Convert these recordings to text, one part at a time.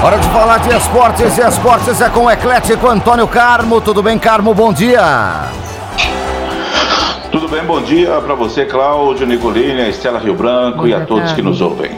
Hora de falar de esportes e esportes é com o eclético Antônio Carmo. Tudo bem, Carmo? Bom dia. Tudo bem, bom dia para você, Cláudio, Nicolini, a Estela Rio Branco e a todos que nos ouvem.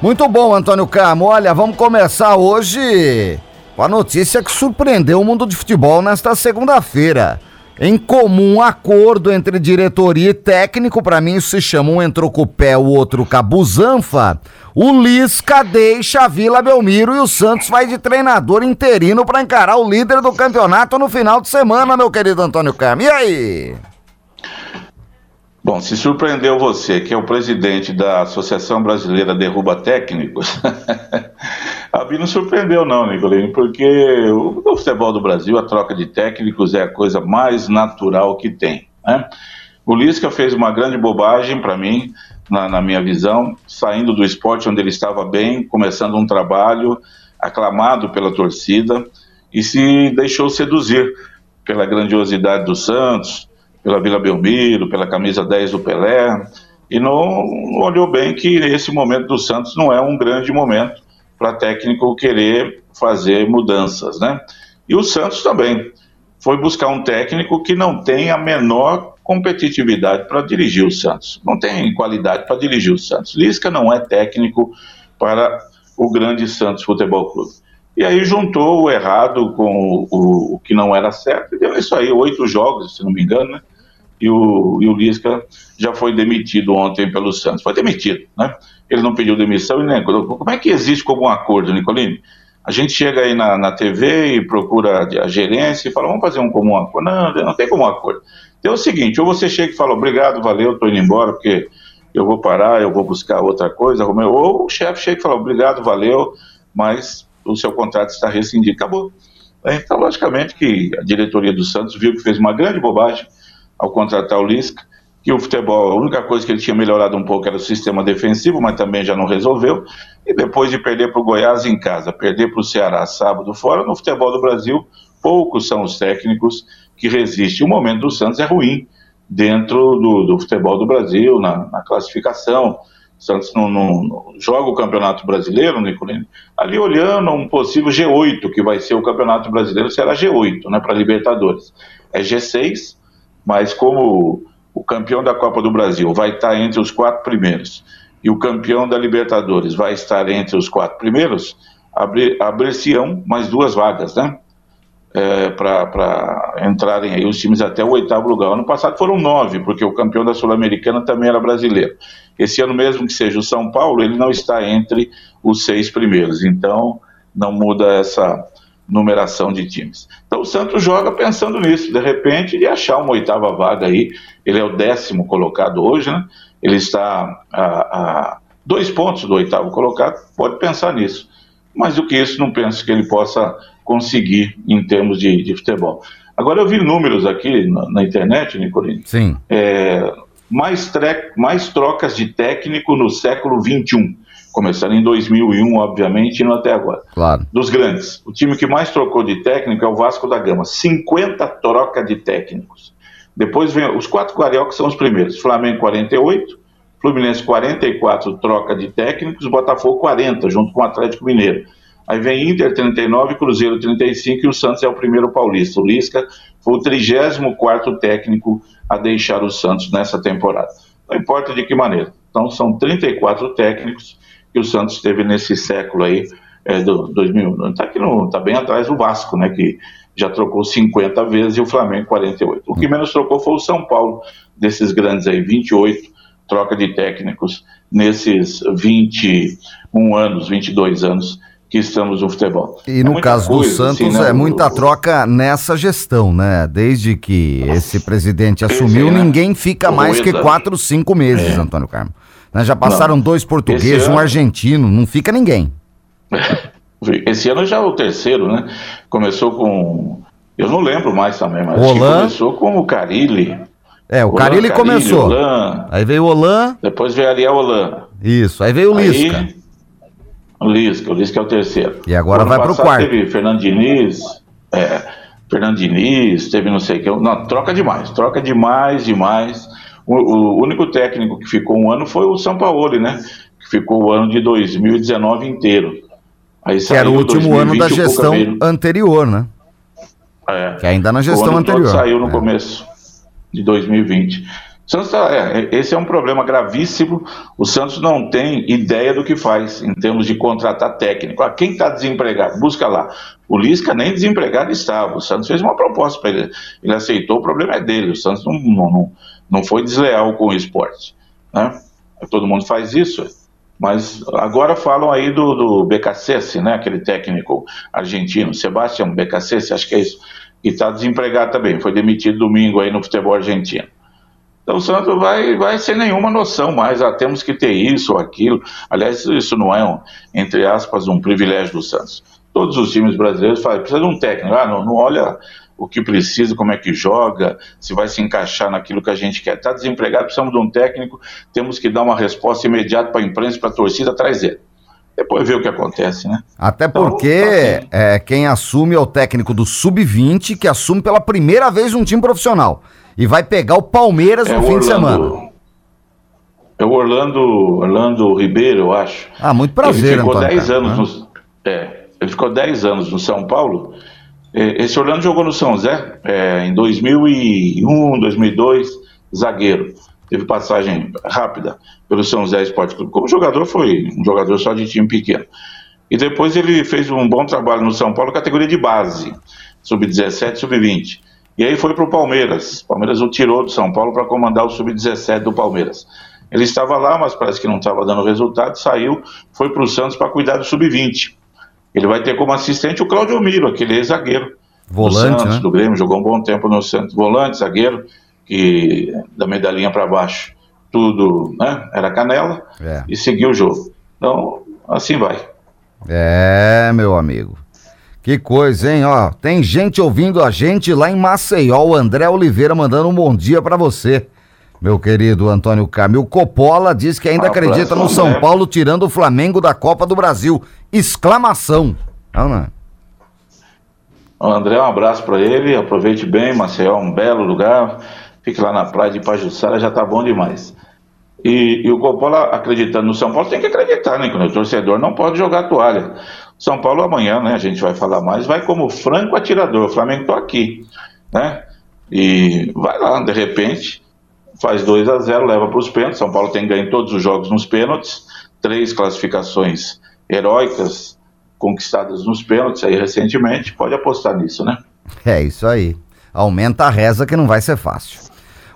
Muito bom, Antônio Carmo. Olha, vamos começar hoje com a notícia que surpreendeu o mundo de futebol nesta segunda-feira. Em comum acordo entre diretoria e técnico, para mim isso se chama um entrou com o pé, o outro com a busanfa, o Lisca deixa a Vila Belmiro e o Santos vai de treinador interino para encarar o líder do campeonato no final de semana, meu querido Antônio Carmo. E aí? Bom, se surpreendeu você, que é o presidente da Associação Brasileira Derruba Técnicos, a mim não surpreendeu não, Nicolini, porque o, futebol do Brasil a troca de técnicos é a coisa mais natural que tem. Né? O Lisca fez uma grande bobagem para mim, na, na minha visão, saindo do esporte onde ele estava bem, começando um trabalho aclamado pela torcida e se deixou seduzir pela grandiosidade do Santos, pela Vila Belmiro, pela camisa 10 do Pelé, e não olhou bem que esse momento do Santos não é um grande momento para técnico querer fazer mudanças, né? E o Santos também foi buscar um técnico que não tem a menor competitividade para dirigir o Santos, não tem qualidade para dirigir o Santos. Lisca não é técnico para o grande Santos Futebol Clube. E aí juntou o errado com o, o, o que não era certo, e deu isso aí, oito jogos, se não me engano, né? E o, e o Lisca já foi demitido ontem pelo Santos. Foi demitido, né? Ele não pediu demissão e nem. Como é que existe como um acordo, Nicolini? A gente chega aí na, na TV e procura a gerência e fala, vamos fazer um comum acordo. Não, não tem comum acordo. Então é o seguinte, ou você chega e fala, obrigado, valeu, estou indo embora, porque eu vou parar, eu vou buscar outra coisa, ou o chefe chega e fala, obrigado, valeu, mas o seu contrato está rescindido. Acabou. Então, logicamente que a diretoria do Santos viu que fez uma grande bobagem, ao contratar o Lisca, que o futebol, a única coisa que ele tinha melhorado um pouco era o sistema defensivo, mas também já não resolveu. E depois de perder para o Goiás em casa, perder para o Ceará sábado fora, no futebol do Brasil, poucos são os técnicos que resistem. O momento do Santos é ruim dentro do, do futebol do Brasil, na, na classificação. O Santos não, não, não, joga o Campeonato Brasileiro, Nicolini, ali olhando um possível G8, que vai ser o Campeonato Brasileiro, será G8, né, para Libertadores. É G6, mas como o campeão da Copa do Brasil vai estar entre os quatro primeiros e o campeão da Libertadores vai estar entre os quatro primeiros, abrir-se-ão mais duas vagas, né? É, para entrarem aí os times até o oitavo lugar. Ano passado foram nove, porque o campeão da Sul-Americana também era brasileiro. Esse ano mesmo que seja o São Paulo, ele não está entre os seis primeiros, então não muda essa, numeração de times. Então o Santos joga pensando nisso, de repente, de achar uma oitava vaga aí. Ele é o décimo colocado hoje, né? Ele está a, a dois pontos do oitavo colocado, pode pensar nisso. Mas do que isso, não penso que ele possa conseguir em termos de, de futebol. Agora eu vi números aqui na, na internet, Nicolini. Sim. É, mais, mais trocas de técnico no século XXI começando em 2001, obviamente, e não até agora. Claro. Dos grandes. O time que mais trocou de técnico é o Vasco da Gama. 50 troca de técnicos. Depois vem os quatro cariocas são os primeiros. Flamengo 48, Fluminense 44 troca de técnicos, Botafogo 40, junto com o Atlético Mineiro. Aí vem Inter 39, Cruzeiro 35 e o Santos é o primeiro paulista. O Lisca foi o 34 técnico a deixar o Santos nessa temporada. Não importa de que maneira. Então são 34 técnicos que o Santos teve nesse século aí, é, do 2000. Está tá bem atrás do Vasco, né, que já trocou 50 vezes e o Flamengo 48. O que menos trocou foi o São Paulo, desses grandes aí, 28 troca de técnicos nesses 21 anos, 22 anos que estamos no futebol. E é no caso coisa, do Santos, assim, né? é muita troca nessa gestão, né? Desde que esse presidente assumiu, né? ninguém fica mais que quatro, cinco meses, é. Antônio Carmo. Né? Já passaram não. dois portugueses, ano... um argentino, não fica ninguém. Esse ano já é o terceiro, né? Começou com. Eu não lembro mais também, mas começou com o Carilli. É, o Olan, Carilli começou. Olan, aí veio o Olan. Depois veio Ariel Olan. Isso, aí veio o Lisca. Aí, o Lisca, o Lisca é o terceiro. E agora vai para o quarto. Teve Fernando Diniz, é, Fernando Diniz, teve não sei o que. Não, troca demais, troca demais, demais. O, o, único técnico que ficou um ano foi o São Paulo, né? Que ficou o ano de 2019 inteiro. Aí que era o último ano da gestão anterior, né? É. Que ainda na gestão anterior. Saiu no é. começo de 2020. Santos, tá, é, esse é um problema gravíssimo. O Santos não tem ideia do que faz em termos de contratar técnico. Ah, quem está desempregado? Busca lá. O Lisca nem desempregado estava. O Santos fez uma proposta para ele. Ele aceitou, o problema é dele. O Santos não, não, não, não foi desleal com o esporte. Né? Todo mundo faz isso. Mas agora falam aí do, do BKC, né? aquele técnico argentino, Sebastião BKC, acho que é isso, e está desempregado também. Foi demitido domingo aí no futebol argentino. Então o Santos vai, vai sem nenhuma noção mais, ah, temos que ter isso ou aquilo. Aliás, isso não é, um, entre aspas, um privilégio do Santos. Todos os times brasileiros falam, precisa de um técnico, ah, não, não olha o que precisa, como é que joga, se vai se encaixar naquilo que a gente quer. Está desempregado, precisamos de um técnico, temos que dar uma resposta imediata para a imprensa, para a torcida, atrás dele. Depois ver o que acontece, né? Até então, porque então, é, quem assume é o técnico do Sub-20, que assume pela primeira vez um time profissional e vai pegar o Palmeiras é no o fim Orlando, de semana. É o Orlando, Orlando Ribeiro, eu acho. Ah, muito prazer, ele ficou Antônio. 10 anos né? no, é, ele ficou 10 anos no São Paulo. É, esse Orlando jogou no São Zé é, em 2001, 2002, zagueiro. Teve passagem rápida pelo São Zé Esporte Clube. Como jogador, foi um jogador só de time pequeno. E depois ele fez um bom trabalho no São Paulo, categoria de base, sub-17, sub-20. E aí foi para o Palmeiras. Palmeiras o tirou do São Paulo para comandar o sub-17 do Palmeiras. Ele estava lá, mas parece que não estava dando resultado, saiu, foi para o Santos para cuidar do sub-20. Ele vai ter como assistente o Claudio Miro, aquele ex-zagueiro. Volante, do Santos, né? do Grêmio, jogou um bom tempo no Santos. Volante, zagueiro, que da medalhinha para baixo, tudo, né? Era canela é. e seguiu o jogo. Então, assim vai. É, meu amigo. Que coisa, hein? Ó, tem gente ouvindo a gente lá em Maceió. O André Oliveira mandando um bom dia para você. Meu querido Antônio Camilo Coppola diz que ainda acredita no São Paulo tirando o Flamengo da Copa do Brasil. Exclamação. Não, não. O André, um abraço para ele. Aproveite bem. Maceió é um belo lugar. Fique lá na praia de Pajussara, já tá bom demais. E, e, o Coppola acreditando no São Paulo tem que acreditar, né? Quando o torcedor não pode jogar toalha. São Paulo amanhã, né? A gente vai falar mais, vai como franco atirador. O Flamengo tá aqui, né? E vai lá, de repente, faz 2 a 0 leva para os pênaltis. São Paulo tem ganho todos os jogos nos pênaltis, três classificações heróicas conquistadas nos pênaltis aí recentemente. Pode apostar nisso, né? É isso aí. Aumenta a reza que não vai ser fácil.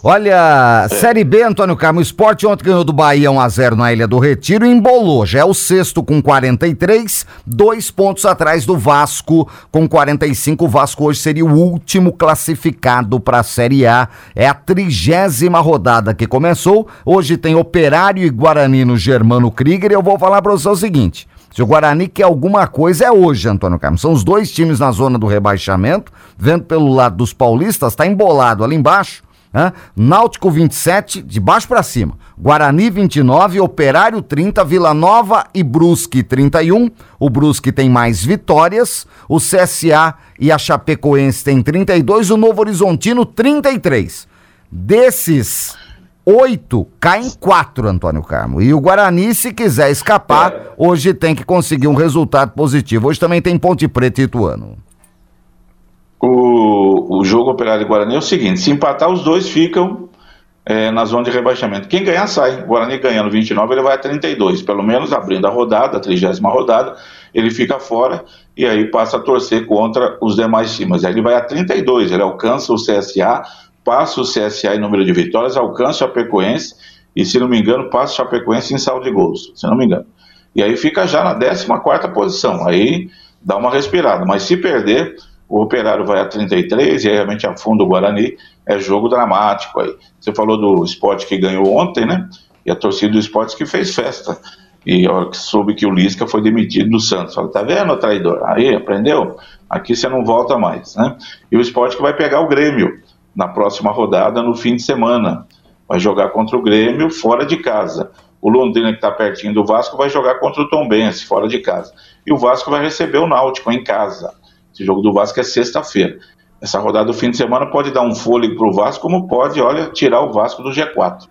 Olha. Série B, Antônio Carmo, o Esporte ontem ganhou do Bahia 1x0 na Ilha do Retiro e embolou. Já é o sexto com 43, dois pontos atrás do Vasco com 45. O Vasco hoje seria o último classificado para a Série A. É a trigésima rodada que começou. Hoje tem Operário e Guarani no Germano Krieger e eu vou falar para você o seguinte. Se o Guarani quer alguma coisa, é hoje, Antônio Carlos. São os dois times na zona do rebaixamento. Vendo pelo lado dos paulistas, está embolado ali embaixo. Né? Náutico 27, de baixo para cima. Guarani 29, Operário 30, Vila Nova e Brusque 31. O Brusque tem mais vitórias. O CSA e a Chapecoense tem 32. O Novo Horizontino 33. Desses oito, cai em quatro, Antônio Carmo. E o Guarani, se quiser escapar, é. hoje tem que conseguir um resultado positivo. Hoje também tem Ponte Preta e Ituano. O, o jogo Operário e Guarani é o seguinte: se empatar, os dois ficam é, na zona de rebaixamento. Quem ganhar sai. O Guarani ganhando 29, ele vai a 32, pelo menos abrindo a rodada, a trigésima rodada, ele fica fora e aí passa a torcer contra os demais times. Aí ele vai a 32, ele alcança o CSA, passa o CSA em número de vitórias, alcança o Chapecoense e, se não me engano, passa o Chapecoense em saldo de gols, se não me engano. E aí fica já na 14 posição, aí dá uma respirada. Mas se perder, o Operário vai a 33 e aí realmente afunda o Guarani, é jogo dramático aí. Você falou do esporte que ganhou ontem, né? E a torcida do esporte que fez festa. E a hora que soube que o Lisca foi demitido do Santos. Falei, tá vendo, traidor? Aí, aprendeu? Aqui você não volta mais, né? E o esporte que vai pegar o Grêmio na próxima rodada, no fim de semana. Vai jogar contra o Grêmio fora de casa. O Londrina, que está pertinho do Vasco, vai jogar contra o Tom Benz, fora de casa. E o Vasco vai receber o Náutico em casa. Esse jogo do Vasco é sexta-feira. Essa rodada do fim de semana pode dar um fôlego para o Vasco, como pode, olha, tirar o Vasco do G4.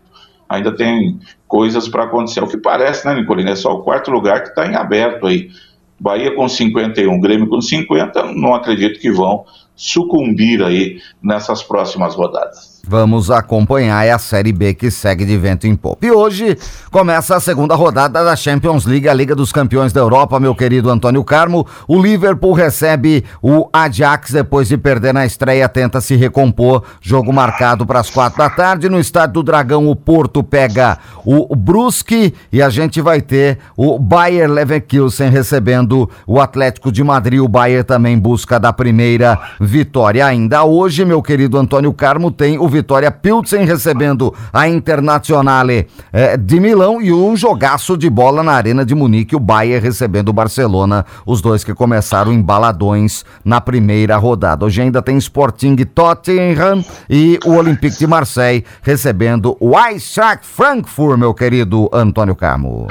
Ainda tem coisas para acontecer. O que parece, né, Nicolina? É só o quarto lugar que está em aberto aí. Bahia com 51, Grêmio com 50, não acredito que vão sucumbir aí nessas próximas rodadas. Vamos acompanhar é a Série B que segue de vento em popa. E hoje começa a segunda rodada da Champions League, a Liga dos Campeões da Europa, meu querido Antônio Carmo. O Liverpool recebe o Ajax depois de perder na estreia, tenta se recompor. Jogo marcado para as quatro da tarde. No Estádio do Dragão, o Porto pega o Brusque e a gente vai ter o Bayer Leverkusen recebendo o Atlético de Madrid. O Bayer também busca da primeira vitória. Ainda hoje, meu querido Antônio Carmo, tem o Vitória Pilsen recebendo a Internazionale eh, de Milão e um jogaço de bola na Arena de Munique, o Bayern recebendo o Barcelona, os dois que começaram embaladões na primeira rodada. Hoje ainda tem Sporting Tottenham e o Olympique de Marseille recebendo o Eintracht Frankfurt, meu querido Antônio Carmo.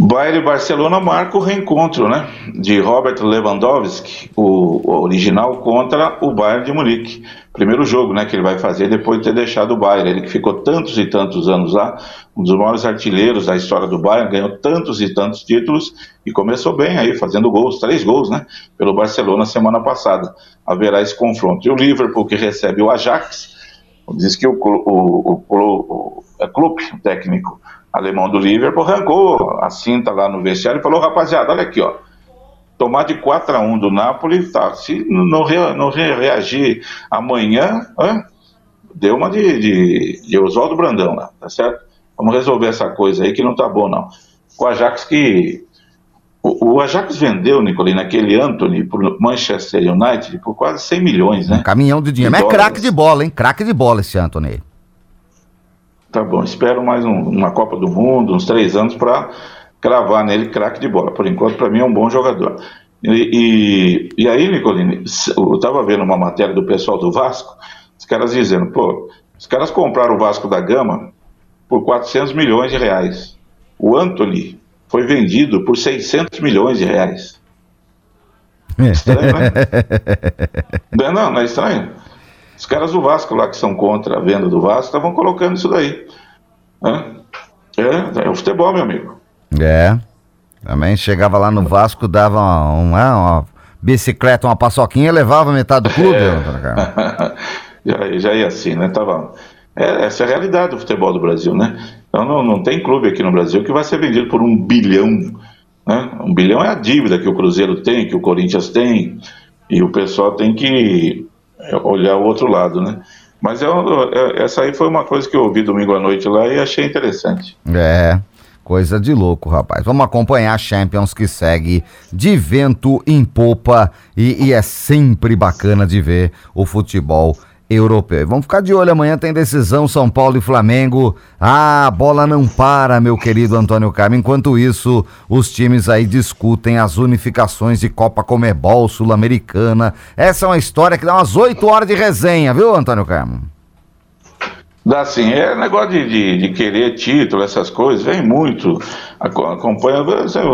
Bayern e Barcelona marca o reencontro, né? De Robert Lewandowski, o original, contra o Bayern de Munique. Primeiro jogo, né, que ele vai fazer depois de ter deixado o Bayern. Ele que ficou tantos e tantos anos lá, um dos maiores artilheiros da história do Bayern, ganhou tantos e tantos títulos e começou bem aí, fazendo gols, três gols, né? Pelo Barcelona semana passada. Haverá esse confronto. E o Liverpool que recebe o Ajax, diz que o, o, o, o, o clube técnico alemão do Liverpool, arrancou a cinta lá no vestiário e falou, rapaziada, olha aqui, ó, tomar de 4 a 1 do Napoli, tá, se não, não reagir amanhã, hein, deu uma de, de, de Oswaldo Brandão lá, tá certo? Vamos resolver essa coisa aí que não tá bom, não. O Ajax que... O, o Ajax vendeu, Nicolino, aquele Anthony pro Manchester United por quase 100 milhões, né? Um caminhão de dinheiro. De Mas é craque de bola, hein? Craque de bola esse Anthony. Tá bom, espero mais um, uma Copa do Mundo, uns três anos, para cravar nele craque de bola. Por enquanto, para mim, é um bom jogador. E, e, e aí, Nicolini, eu estava vendo uma matéria do pessoal do Vasco, os caras dizendo, pô, os caras compraram o Vasco da Gama por 400 milhões de reais. O Anthony foi vendido por 600 milhões de reais. Estranho, né? não, não, não é estranho? Os caras do Vasco lá que são contra a venda do Vasco estavam colocando isso daí. É, é o futebol, meu amigo. É. Também chegava lá no Vasco, dava uma, uma, uma bicicleta, uma paçoquinha levava metade do clube. É. já, já ia assim, né? Tava... É, essa é a realidade do futebol do Brasil, né? Então não, não tem clube aqui no Brasil que vai ser vendido por um bilhão. Né? Um bilhão é a dívida que o Cruzeiro tem, que o Corinthians tem, e o pessoal tem que é, olhar o outro lado, né? Mas eu, é, essa aí foi uma coisa que eu ouvi domingo à noite lá e achei interessante. É, coisa de louco, rapaz. Vamos acompanhar a Champions que segue de vento em popa e, e é sempre bacana de ver o futebol europeu. Vamos ficar de olho, amanhã tem decisão São Paulo e Flamengo. Ah, a bola não para, meu querido Antônio Carmo. Enquanto isso, os times aí discutem as unificações de Copa Comebol Sul-Americana. Essa é uma história que dá umas 8 horas de resenha, viu, Antônio Carmo? Dá sim, é negócio de, de, de, querer título, essas coisas, vem muito. Acompanha.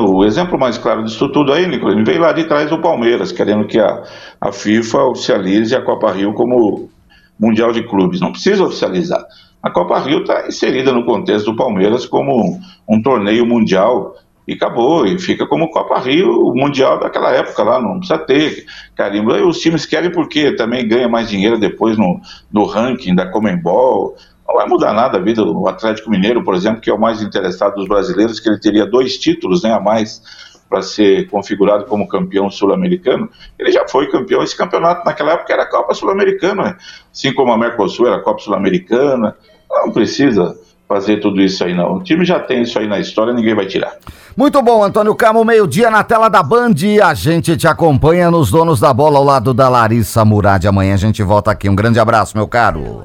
O exemplo mais claro disso tudo aí, Nicolas, veio lá de trás o Palmeiras, querendo que a, a FIFA oficialize a Copa Rio como Mundial de Clubes. Não precisa oficializar. A Copa Rio está inserida no contexto do Palmeiras como um, um torneio mundial e acabou, e fica como Copa Rio, o Mundial daquela época lá, não precisa ter carimbo. Aí os times querem porque também ganha mais dinheiro depois no, no ranking da Comembol. Não vai mudar nada a vida do Atlético Mineiro, por exemplo, que é o mais interessado dos brasileiros, que ele teria dois títulos né, a mais para ser configurado como campeão sul-americano. Ele já foi campeão, esse campeonato naquela época era a Copa Sul-Americana, assim como a Mercosul era a Copa Sul-Americana. Não precisa fazer tudo isso aí, não. O time já tem isso aí na história, ninguém vai tirar. Muito bom, Antônio Camo, meio-dia na tela da Band. A gente te acompanha nos donos da bola ao lado da Larissa Murad. Amanhã a gente volta aqui. Um grande abraço, meu caro.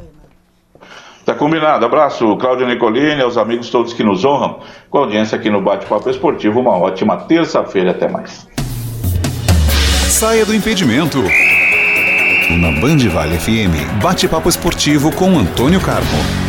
Tá combinado. Abraço, Cláudio Nicolini, aos amigos todos que nos honram com a audiência aqui no Bate-Papo Esportivo. Uma ótima terça-feira. Até mais. Saia do impedimento. Na Band Vale FM, Bate-Papo Esportivo com Antônio Carmo.